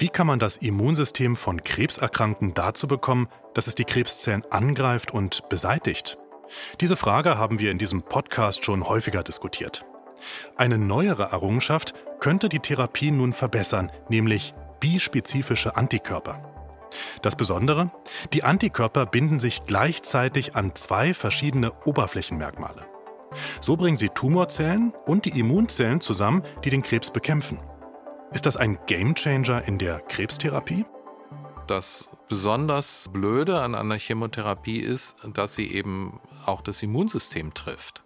Wie kann man das Immunsystem von Krebserkrankten dazu bekommen, dass es die Krebszellen angreift und beseitigt? Diese Frage haben wir in diesem Podcast schon häufiger diskutiert. Eine neuere Errungenschaft könnte die Therapie nun verbessern, nämlich bispezifische Antikörper. Das Besondere, die Antikörper binden sich gleichzeitig an zwei verschiedene Oberflächenmerkmale. So bringen sie Tumorzellen und die Immunzellen zusammen, die den Krebs bekämpfen. Ist das ein Gamechanger in der Krebstherapie? Das besonders Blöde an einer Chemotherapie ist, dass sie eben auch das Immunsystem trifft.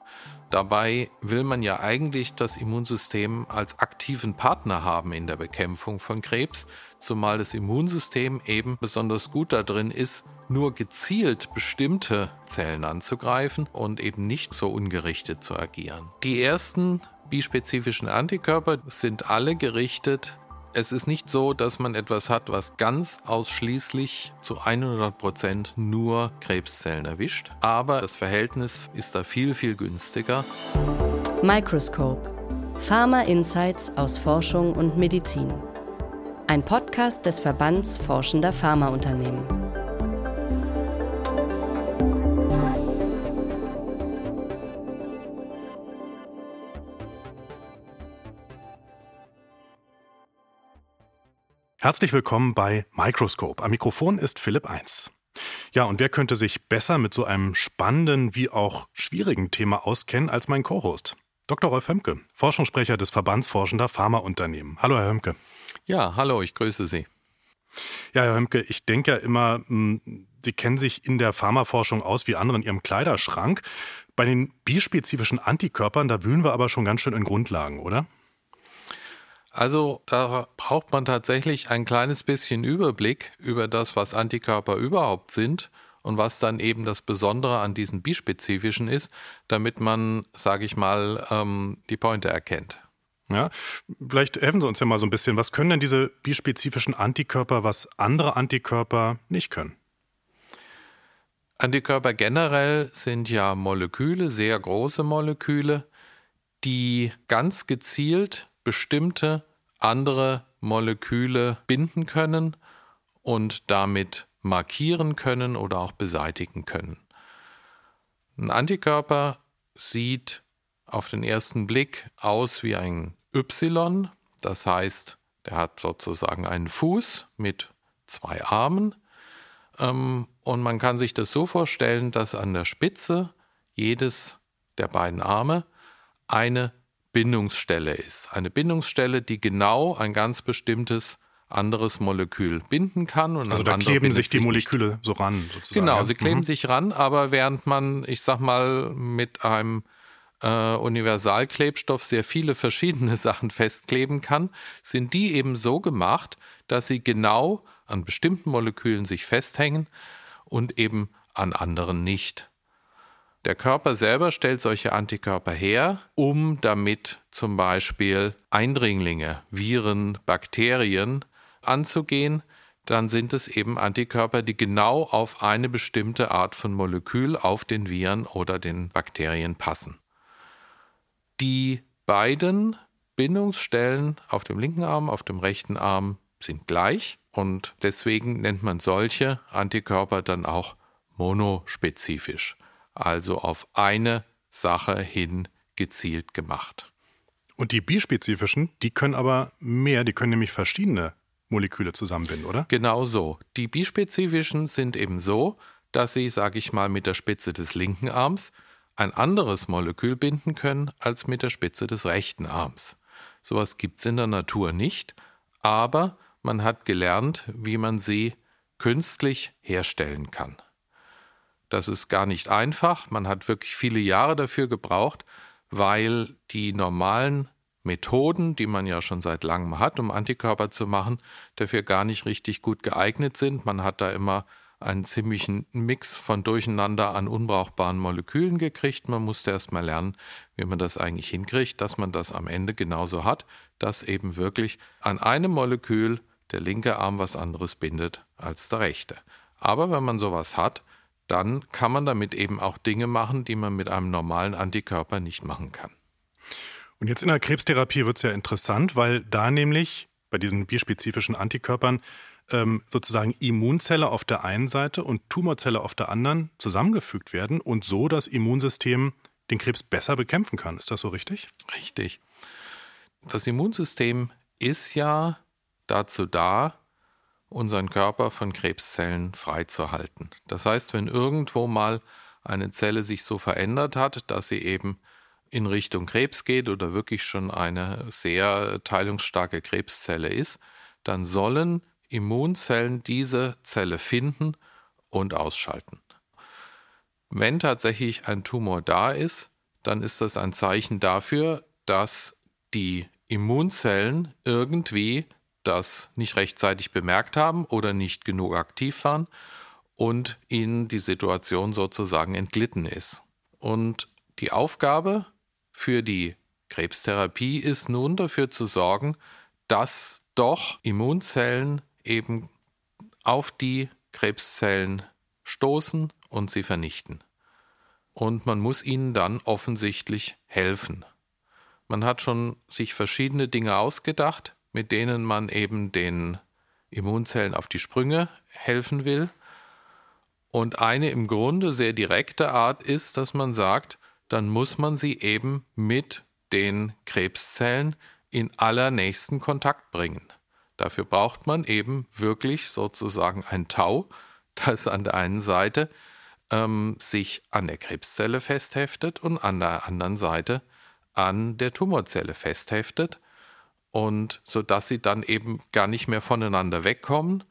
Dabei will man ja eigentlich das Immunsystem als aktiven Partner haben in der Bekämpfung von Krebs, zumal das Immunsystem eben besonders gut darin ist, nur gezielt bestimmte Zellen anzugreifen und eben nicht so ungerichtet zu agieren. Die ersten bispezifischen Antikörper sind alle gerichtet es ist nicht so, dass man etwas hat, was ganz ausschließlich zu 100 Prozent nur Krebszellen erwischt, aber das Verhältnis ist da viel, viel günstiger. Microscope. Pharma Insights aus Forschung und Medizin. Ein Podcast des Verbands Forschender Pharmaunternehmen. Herzlich willkommen bei Microscope. Am Mikrofon ist Philipp 1. Ja, und wer könnte sich besser mit so einem spannenden wie auch schwierigen Thema auskennen als mein Co-Host? Dr. Rolf Hömke, Forschungssprecher des Verbands Forschender Pharmaunternehmen. Hallo, Herr Hömke. Ja, hallo, ich grüße Sie. Ja, Herr Hömke, ich denke ja immer, hm, Sie kennen sich in der Pharmaforschung aus wie andere in Ihrem Kleiderschrank. Bei den bispezifischen Antikörpern, da wühlen wir aber schon ganz schön in Grundlagen, oder? Also da braucht man tatsächlich ein kleines bisschen Überblick über das, was Antikörper überhaupt sind und was dann eben das Besondere an diesen bispezifischen ist, damit man, sage ich mal, ähm, die Pointe erkennt. Ja, vielleicht helfen Sie uns ja mal so ein bisschen. Was können denn diese bispezifischen Antikörper, was andere Antikörper nicht können? Antikörper generell sind ja Moleküle, sehr große Moleküle, die ganz gezielt bestimmte andere Moleküle binden können und damit markieren können oder auch beseitigen können. Ein Antikörper sieht auf den ersten Blick aus wie ein Y, das heißt, der hat sozusagen einen Fuß mit zwei Armen ähm, und man kann sich das so vorstellen, dass an der Spitze jedes der beiden Arme eine Bindungsstelle ist. Eine Bindungsstelle, die genau ein ganz bestimmtes anderes Molekül binden kann. Und also da kleben sich die Moleküle nicht. so ran, sozusagen. Genau, sie kleben mhm. sich ran, aber während man, ich sag mal, mit einem äh, Universalklebstoff sehr viele verschiedene Sachen festkleben kann, sind die eben so gemacht, dass sie genau an bestimmten Molekülen sich festhängen und eben an anderen nicht. Der Körper selber stellt solche Antikörper her, um damit zum Beispiel Eindringlinge, Viren, Bakterien anzugehen. Dann sind es eben Antikörper, die genau auf eine bestimmte Art von Molekül, auf den Viren oder den Bakterien passen. Die beiden Bindungsstellen auf dem linken Arm, auf dem rechten Arm sind gleich und deswegen nennt man solche Antikörper dann auch monospezifisch also auf eine Sache hin gezielt gemacht. Und die bispezifischen, die können aber mehr, die können nämlich verschiedene Moleküle zusammenbinden, oder? Genau so. Die bispezifischen sind eben so, dass sie, sage ich mal, mit der Spitze des linken Arms ein anderes Molekül binden können als mit der Spitze des rechten Arms. Sowas gibt es in der Natur nicht, aber man hat gelernt, wie man sie künstlich herstellen kann. Das ist gar nicht einfach. Man hat wirklich viele Jahre dafür gebraucht, weil die normalen Methoden, die man ja schon seit langem hat, um Antikörper zu machen, dafür gar nicht richtig gut geeignet sind. Man hat da immer einen ziemlichen Mix von Durcheinander an unbrauchbaren Molekülen gekriegt. Man musste erst mal lernen, wie man das eigentlich hinkriegt, dass man das am Ende genauso hat, dass eben wirklich an einem Molekül der linke Arm was anderes bindet als der rechte. Aber wenn man sowas hat, dann kann man damit eben auch Dinge machen, die man mit einem normalen Antikörper nicht machen kann. Und jetzt in der Krebstherapie wird es ja interessant, weil da nämlich bei diesen bispezifischen Antikörpern ähm, sozusagen Immunzelle auf der einen Seite und Tumorzelle auf der anderen zusammengefügt werden und so das Immunsystem den Krebs besser bekämpfen kann. Ist das so richtig? Richtig. Das Immunsystem ist ja dazu da, unseren Körper von Krebszellen freizuhalten. Das heißt, wenn irgendwo mal eine Zelle sich so verändert hat, dass sie eben in Richtung Krebs geht oder wirklich schon eine sehr teilungsstarke Krebszelle ist, dann sollen Immunzellen diese Zelle finden und ausschalten. Wenn tatsächlich ein Tumor da ist, dann ist das ein Zeichen dafür, dass die Immunzellen irgendwie das nicht rechtzeitig bemerkt haben oder nicht genug aktiv waren und ihnen die Situation sozusagen entglitten ist. Und die Aufgabe für die Krebstherapie ist nun dafür zu sorgen, dass doch Immunzellen eben auf die Krebszellen stoßen und sie vernichten. Und man muss ihnen dann offensichtlich helfen. Man hat schon sich verschiedene Dinge ausgedacht, mit denen man eben den Immunzellen auf die Sprünge helfen will. Und eine im Grunde sehr direkte Art ist, dass man sagt, dann muss man sie eben mit den Krebszellen in allernächsten Kontakt bringen. Dafür braucht man eben wirklich sozusagen ein Tau, das an der einen Seite ähm, sich an der Krebszelle festheftet und an der anderen Seite an der Tumorzelle festheftet und so dass sie dann eben gar nicht mehr voneinander wegkommen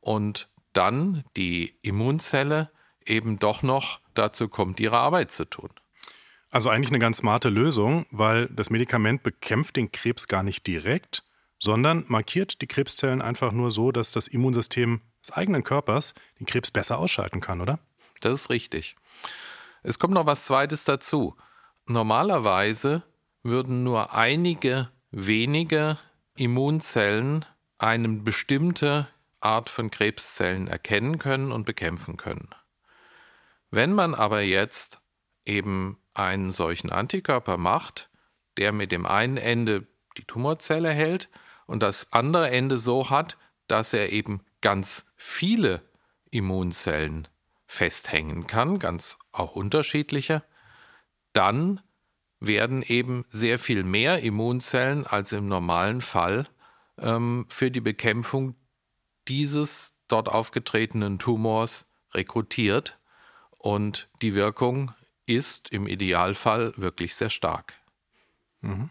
und dann die Immunzelle eben doch noch dazu kommt, ihre Arbeit zu tun. Also eigentlich eine ganz smarte Lösung, weil das Medikament bekämpft den Krebs gar nicht direkt, sondern markiert die Krebszellen einfach nur so, dass das Immunsystem des eigenen Körpers den Krebs besser ausschalten kann, oder? Das ist richtig. Es kommt noch was Zweites dazu. Normalerweise würden nur einige wenige Immunzellen eine bestimmte Art von Krebszellen erkennen können und bekämpfen können. Wenn man aber jetzt eben einen solchen Antikörper macht, der mit dem einen Ende die Tumorzelle hält und das andere Ende so hat, dass er eben ganz viele Immunzellen festhängen kann, ganz auch unterschiedliche, dann werden eben sehr viel mehr Immunzellen als im normalen Fall ähm, für die Bekämpfung dieses dort aufgetretenen Tumors rekrutiert und die Wirkung ist im Idealfall wirklich sehr stark. Mhm.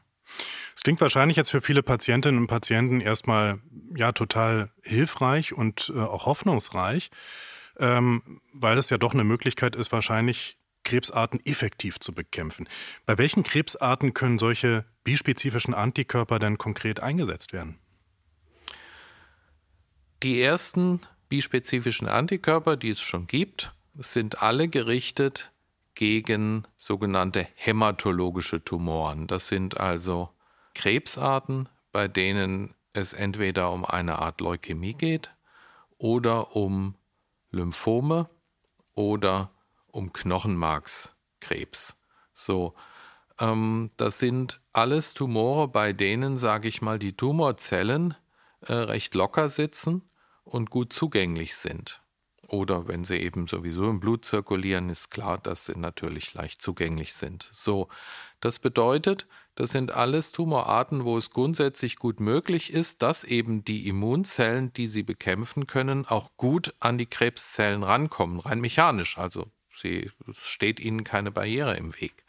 Es klingt wahrscheinlich jetzt für viele Patientinnen und Patienten erstmal ja total hilfreich und äh, auch hoffnungsreich, ähm, weil es ja doch eine Möglichkeit ist, wahrscheinlich Krebsarten effektiv zu bekämpfen. Bei welchen Krebsarten können solche bispezifischen Antikörper denn konkret eingesetzt werden? Die ersten bispezifischen Antikörper, die es schon gibt, sind alle gerichtet gegen sogenannte hämatologische Tumoren. Das sind also Krebsarten, bei denen es entweder um eine Art Leukämie geht oder um Lymphome oder um Knochenmarkskrebs. So, ähm, das sind alles Tumore, bei denen, sage ich mal, die Tumorzellen äh, recht locker sitzen und gut zugänglich sind oder wenn sie eben sowieso im Blut zirkulieren, ist klar, dass sie natürlich leicht zugänglich sind. So, das bedeutet, das sind alles Tumorarten, wo es grundsätzlich gut möglich ist, dass eben die Immunzellen, die sie bekämpfen können, auch gut an die Krebszellen rankommen, rein mechanisch. Also sie steht ihnen keine Barriere im Weg.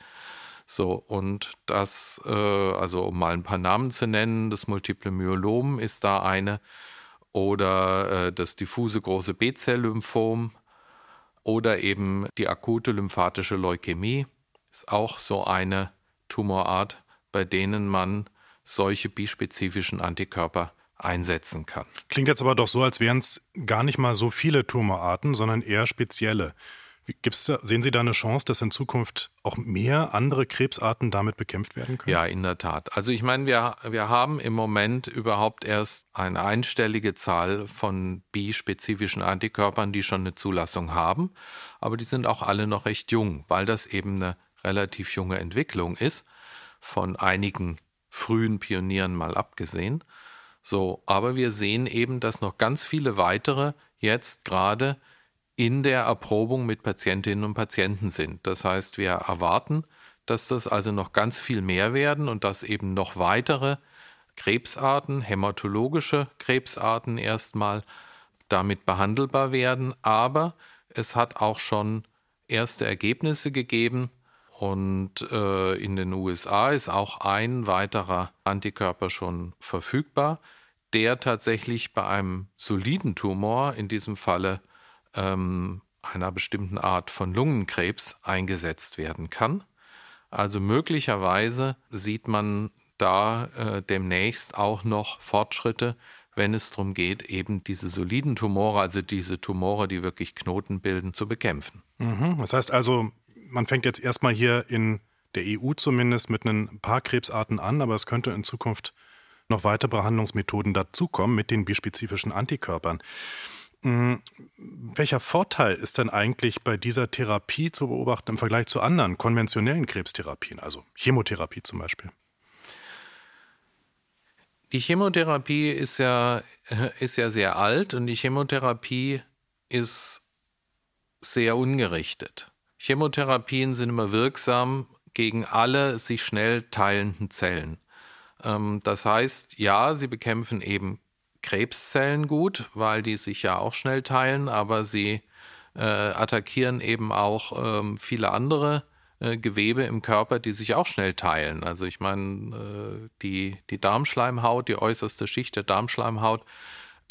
So, und das, äh, also um mal ein paar Namen zu nennen, das Multiple Myelom ist da eine, oder äh, das diffuse große B-Zell-Lymphom oder eben die akute lymphatische Leukämie ist auch so eine Tumorart, bei denen man solche bispezifischen Antikörper einsetzen kann. Klingt jetzt aber doch so, als wären es gar nicht mal so viele Tumorarten, sondern eher spezielle. Gibt's da, sehen Sie da eine Chance, dass in Zukunft auch mehr andere Krebsarten damit bekämpft werden können? Ja, in der Tat. Also ich meine, wir, wir haben im Moment überhaupt erst eine einstellige Zahl von bispezifischen Antikörpern, die schon eine Zulassung haben. Aber die sind auch alle noch recht jung, weil das eben eine relativ junge Entwicklung ist, von einigen frühen Pionieren mal abgesehen. So, aber wir sehen eben, dass noch ganz viele weitere jetzt gerade in der Erprobung mit Patientinnen und Patienten sind. Das heißt, wir erwarten, dass das also noch ganz viel mehr werden und dass eben noch weitere Krebsarten, hämatologische Krebsarten erstmal damit behandelbar werden. Aber es hat auch schon erste Ergebnisse gegeben und äh, in den USA ist auch ein weiterer Antikörper schon verfügbar, der tatsächlich bei einem soliden Tumor, in diesem Falle ähm, einer bestimmten Art von Lungenkrebs, eingesetzt werden kann. Also möglicherweise sieht man da äh, demnächst auch noch Fortschritte, wenn es darum geht, eben diese soliden Tumore, also diese Tumore, die wirklich Knoten bilden, zu bekämpfen. Mhm. Das heißt also, man fängt jetzt erstmal hier in der EU zumindest mit ein paar Krebsarten an, aber es könnte in Zukunft noch weitere Behandlungsmethoden dazukommen mit den bispezifischen Antikörpern. Mhm. Welcher Vorteil ist denn eigentlich bei dieser Therapie zu beobachten im Vergleich zu anderen konventionellen Krebstherapien, also Chemotherapie zum Beispiel? Die Chemotherapie ist ja, ist ja sehr alt und die Chemotherapie ist sehr ungerichtet. Chemotherapien sind immer wirksam gegen alle sich schnell teilenden Zellen. Ähm, das heißt, ja, sie bekämpfen eben Krebszellen gut, weil die sich ja auch schnell teilen, aber sie äh, attackieren eben auch ähm, viele andere äh, Gewebe im Körper, die sich auch schnell teilen. Also ich meine, äh, die, die Darmschleimhaut, die äußerste Schicht der Darmschleimhaut,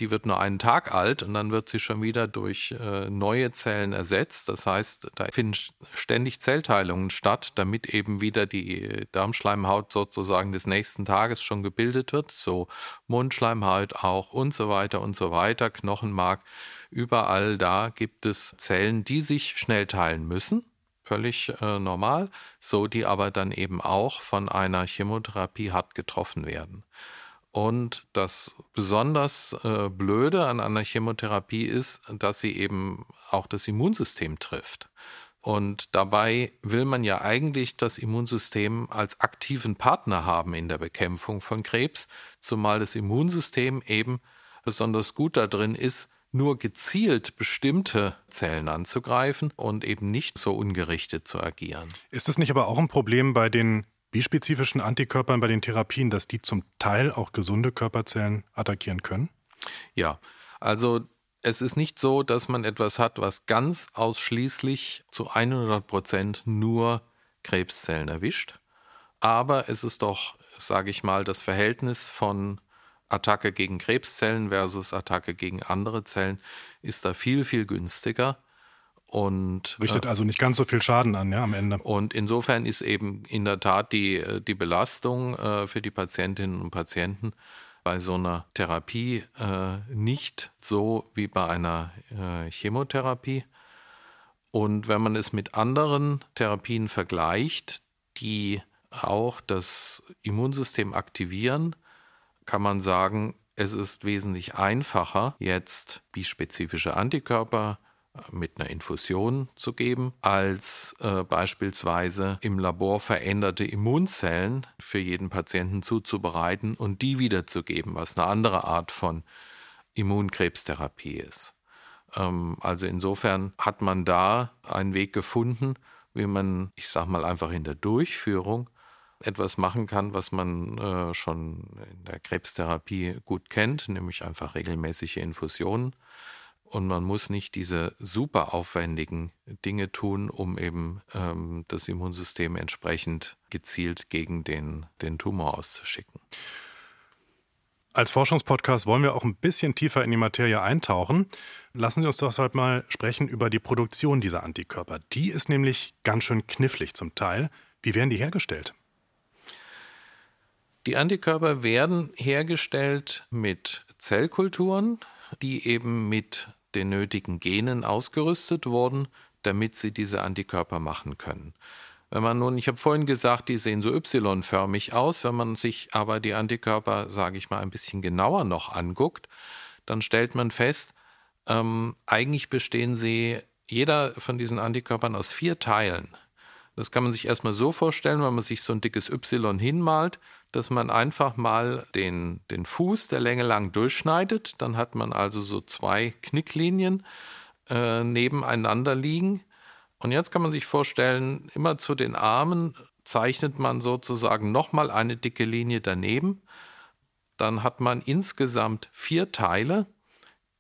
die wird nur einen Tag alt und dann wird sie schon wieder durch äh, neue Zellen ersetzt. Das heißt, da finden ständig Zellteilungen statt, damit eben wieder die Darmschleimhaut sozusagen des nächsten Tages schon gebildet wird. So Mundschleimhaut auch und so weiter und so weiter, Knochenmark. Überall da gibt es Zellen, die sich schnell teilen müssen völlig äh, normal, so die aber dann eben auch von einer Chemotherapie hart getroffen werden. Und das besonders äh, Blöde an einer Chemotherapie ist, dass sie eben auch das Immunsystem trifft. Und dabei will man ja eigentlich das Immunsystem als aktiven Partner haben in der Bekämpfung von Krebs, zumal das Immunsystem eben besonders gut darin ist, nur gezielt bestimmte Zellen anzugreifen und eben nicht so ungerichtet zu agieren. Ist es nicht aber auch ein Problem bei den bispezifischen Antikörpern, bei den Therapien, dass die zum Teil auch gesunde Körperzellen attackieren können? Ja, also es ist nicht so, dass man etwas hat, was ganz ausschließlich zu 100 Prozent nur Krebszellen erwischt. Aber es ist doch, sage ich mal, das Verhältnis von Attacke gegen Krebszellen versus Attacke gegen andere Zellen ist da viel, viel günstiger. Und, Richtet äh, also nicht ganz so viel Schaden an, ja, am Ende. Und insofern ist eben in der Tat die, äh, die Belastung äh, für die Patientinnen und Patienten bei so einer Therapie nicht so wie bei einer Chemotherapie. Und wenn man es mit anderen Therapien vergleicht, die auch das Immunsystem aktivieren, kann man sagen, es ist wesentlich einfacher, jetzt bispezifische Antikörper äh, mit einer Infusion zu geben, als äh, beispielsweise im Labor veränderte Immunzellen für jeden Patienten zuzubereiten und die wiederzugeben, was eine andere Art von Immunkrebstherapie ist. Ähm, also insofern hat man da einen Weg gefunden, wie man, ich sage mal einfach in der Durchführung, etwas machen kann, was man äh, schon in der Krebstherapie gut kennt, nämlich einfach regelmäßige Infusionen. Und man muss nicht diese super aufwendigen Dinge tun, um eben ähm, das Immunsystem entsprechend gezielt gegen den, den Tumor auszuschicken. Als Forschungspodcast wollen wir auch ein bisschen tiefer in die Materie eintauchen. Lassen Sie uns doch heute mal sprechen über die Produktion dieser Antikörper. Die ist nämlich ganz schön knifflig zum Teil. Wie werden die hergestellt? Die Antikörper werden hergestellt mit Zellkulturen, die eben mit den nötigen Genen ausgerüstet wurden, damit sie diese Antikörper machen können. Wenn man nun, ich habe vorhin gesagt, die sehen so Y-förmig aus, wenn man sich aber die Antikörper, sage ich mal, ein bisschen genauer noch anguckt, dann stellt man fest, ähm, eigentlich bestehen sie, jeder von diesen Antikörpern aus vier Teilen. Das kann man sich erstmal so vorstellen, wenn man sich so ein dickes Y hinmalt, dass man einfach mal den, den Fuß der Länge lang durchschneidet. Dann hat man also so zwei Knicklinien äh, nebeneinander liegen. Und jetzt kann man sich vorstellen, immer zu den Armen zeichnet man sozusagen nochmal eine dicke Linie daneben. Dann hat man insgesamt vier Teile,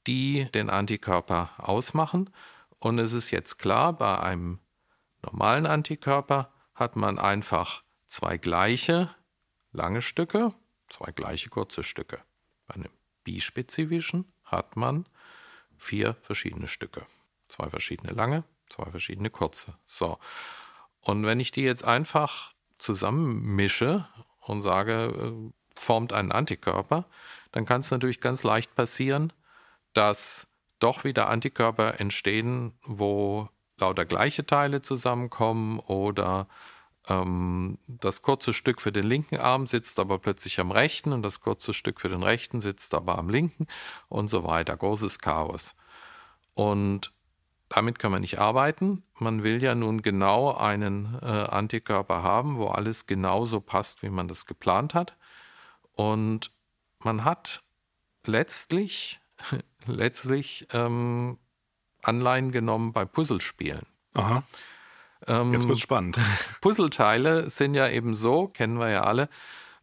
die den Antikörper ausmachen. Und es ist jetzt klar, bei einem normalen Antikörper hat man einfach zwei gleiche lange Stücke, zwei gleiche kurze Stücke. Bei einem bispezifischen hat man vier verschiedene Stücke. Zwei verschiedene lange, zwei verschiedene kurze. So. Und wenn ich die jetzt einfach zusammenmische und sage, äh, formt einen Antikörper, dann kann es natürlich ganz leicht passieren, dass doch wieder Antikörper entstehen, wo lauter gleiche Teile zusammenkommen oder ähm, das kurze Stück für den linken Arm sitzt aber plötzlich am rechten und das kurze Stück für den rechten sitzt aber am linken und so weiter. Großes Chaos. Und damit kann man nicht arbeiten. Man will ja nun genau einen äh, Antikörper haben, wo alles genauso passt, wie man das geplant hat. Und man hat letztlich, letztlich ähm, Anleihen genommen bei Puzzlespielen. Aha. Ähm, Jetzt wird spannend. Puzzleteile sind ja eben so, kennen wir ja alle,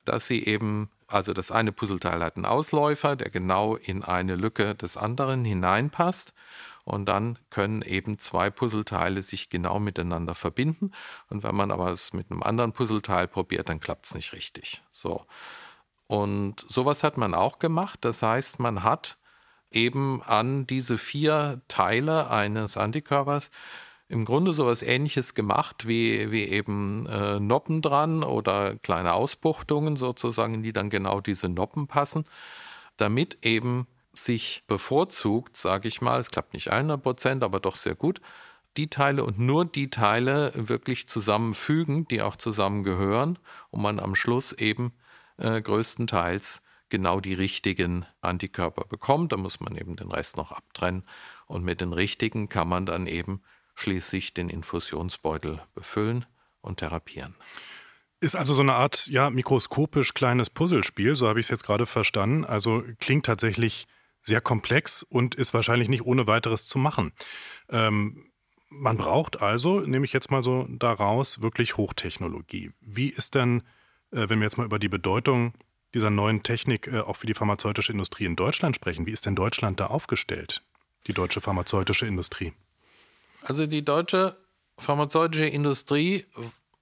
dass sie eben, also das eine Puzzleteil hat einen Ausläufer, der genau in eine Lücke des anderen hineinpasst. Und dann können eben zwei Puzzleteile sich genau miteinander verbinden. Und wenn man aber es mit einem anderen Puzzleteil probiert, dann klappt es nicht richtig. So. Und sowas hat man auch gemacht. Das heißt, man hat eben an diese vier Teile eines Antikörpers. Im Grunde sowas ähnliches gemacht wie, wie eben äh, Noppen dran oder kleine Ausbuchtungen sozusagen, die dann genau diese Noppen passen, damit eben sich bevorzugt, sage ich mal, es klappt nicht 100 Prozent, aber doch sehr gut, die Teile und nur die Teile wirklich zusammenfügen, die auch zusammengehören und man am Schluss eben äh, größtenteils genau die richtigen Antikörper bekommt. Da muss man eben den Rest noch abtrennen und mit den richtigen kann man dann eben schließlich den Infusionsbeutel befüllen und therapieren. Ist also so eine Art, ja, mikroskopisch kleines Puzzlespiel, so habe ich es jetzt gerade verstanden. Also klingt tatsächlich sehr komplex und ist wahrscheinlich nicht ohne weiteres zu machen. Ähm, man braucht also, nehme ich jetzt mal so daraus, wirklich Hochtechnologie. Wie ist denn, äh, wenn wir jetzt mal über die Bedeutung dieser neuen Technik äh, auch für die pharmazeutische Industrie in Deutschland sprechen, wie ist denn Deutschland da aufgestellt, die deutsche pharmazeutische Industrie? Also die deutsche pharmazeutische Industrie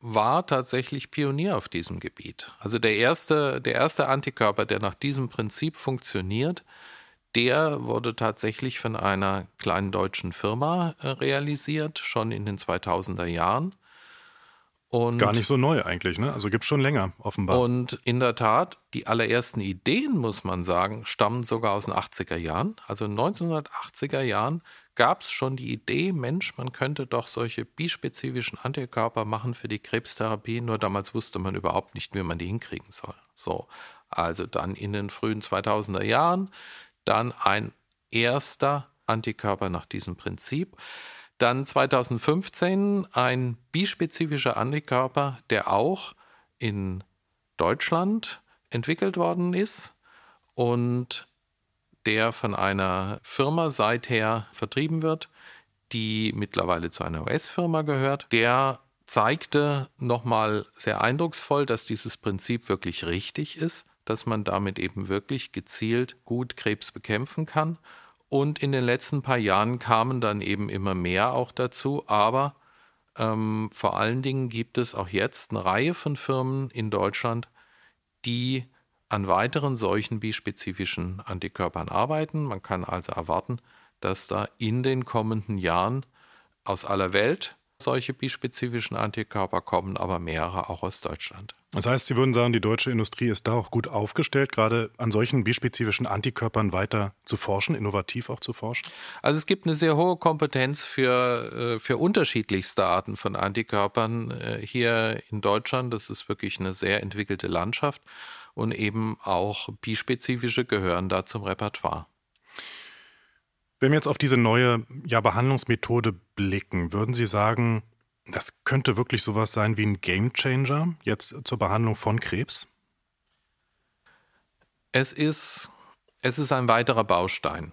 war tatsächlich Pionier auf diesem Gebiet. Also der erste, der erste Antikörper, der nach diesem Prinzip funktioniert, der wurde tatsächlich von einer kleinen deutschen Firma äh, realisiert, schon in den 2000er Jahren. Und Gar nicht so neu eigentlich, ne? Also gibt es schon länger, offenbar. Und in der Tat, die allerersten Ideen, muss man sagen, stammen sogar aus den 80er Jahren. Also 1980er Jahren gab es schon die Idee, Mensch, man könnte doch solche bispezifischen Antikörper machen für die Krebstherapie, nur damals wusste man überhaupt nicht, wie man die hinkriegen soll. So, also dann in den frühen 2000er Jahren, dann ein erster Antikörper nach diesem Prinzip. Dann 2015 ein bispezifischer Antikörper, der auch in Deutschland entwickelt worden ist und der von einer Firma seither vertrieben wird, die mittlerweile zu einer US-Firma gehört. Der zeigte nochmal sehr eindrucksvoll, dass dieses Prinzip wirklich richtig ist, dass man damit eben wirklich gezielt gut Krebs bekämpfen kann. Und in den letzten paar Jahren kamen dann eben immer mehr auch dazu, aber ähm, vor allen Dingen gibt es auch jetzt eine Reihe von Firmen in Deutschland, die an weiteren solchen bispezifischen Antikörpern arbeiten. Man kann also erwarten, dass da in den kommenden Jahren aus aller Welt solche bispezifischen Antikörper kommen, aber mehrere auch aus Deutschland. Das heißt, Sie würden sagen, die deutsche Industrie ist da auch gut aufgestellt, gerade an solchen bispezifischen Antikörpern weiter zu forschen, innovativ auch zu forschen? Also es gibt eine sehr hohe Kompetenz für, äh, für unterschiedlichste Arten von Antikörpern äh, hier in Deutschland. Das ist wirklich eine sehr entwickelte Landschaft und eben auch bispezifische gehören da zum Repertoire. Wenn wir jetzt auf diese neue ja, Behandlungsmethode blicken, würden Sie sagen, Das könnte wirklich sowas sein wie ein Gamechanger jetzt zur Behandlung von Krebs? Es ist, es ist ein weiterer Baustein.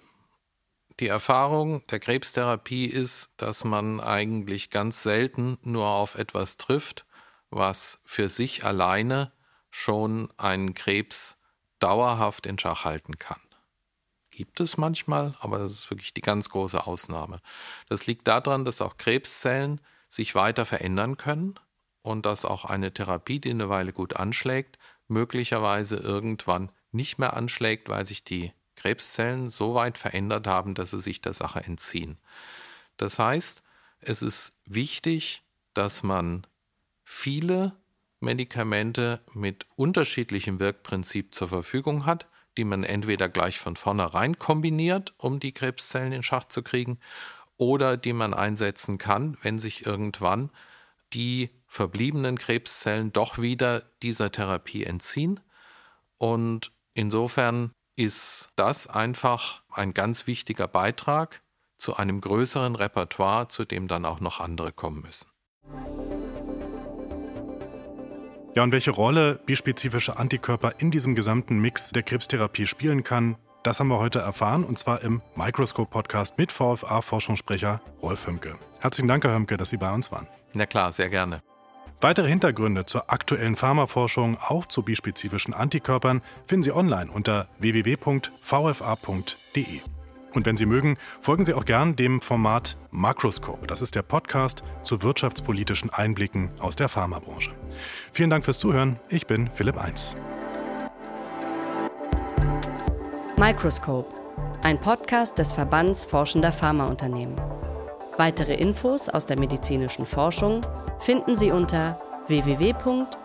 Die Erfahrung der Krebstherapie ist, dass man eigentlich ganz selten nur auf etwas trifft, was für sich alleine schon einen Krebs dauerhaft in Schach halten kann. Gibt es manchmal, aber das ist wirklich die ganz große Ausnahme. Das liegt daran, dass auch Krebszellen sich weiter verändern können und dass auch eine Therapie, die eine Weile gut anschlägt, möglicherweise irgendwann nicht mehr anschlägt, weil sich die Krebszellen so weit verändert haben, dass sie sich der Sache entziehen. Das heißt, es ist wichtig, dass man viele Medikamente mit unterschiedlichem Wirkprinzip zur Verfügung hat, die man entweder gleich von vornherein kombiniert, um die Krebszellen in Schach zu kriegen, oder die man einsetzen kann, wenn sich irgendwann die verbliebenen Krebszellen doch wieder dieser Therapie entziehen. Und insofern ist das einfach ein ganz wichtiger Beitrag zu einem größeren Repertoire, zu dem dann auch noch andere kommen müssen. Ja, und welche Rolle bispezifische Antikörper in diesem gesamten Mix der Krebstherapie spielen kann, das haben wir heute erfahren und zwar im Microscope-Podcast mit VFA-Forschungssprecher Rolf Hömke. Herzlichen Dank, Herr Hömke, dass Sie bei uns waren. Na klar, sehr gerne. Weitere Hintergründe zur aktuellen Pharmaforschung, auch zu bispezifischen Antikörpern, finden Sie online unter www.vfa.de. Und wenn Sie mögen, folgen Sie auch gern dem Format Makroscope. Das ist der Podcast zu wirtschaftspolitischen Einblicken aus der Pharmabranche. Vielen Dank fürs Zuhören. Ich bin Philipp Eins. Microscope, ein Podcast des Verbands Forschender Pharmaunternehmen. Weitere Infos aus der medizinischen Forschung finden Sie unter www.vfa.de.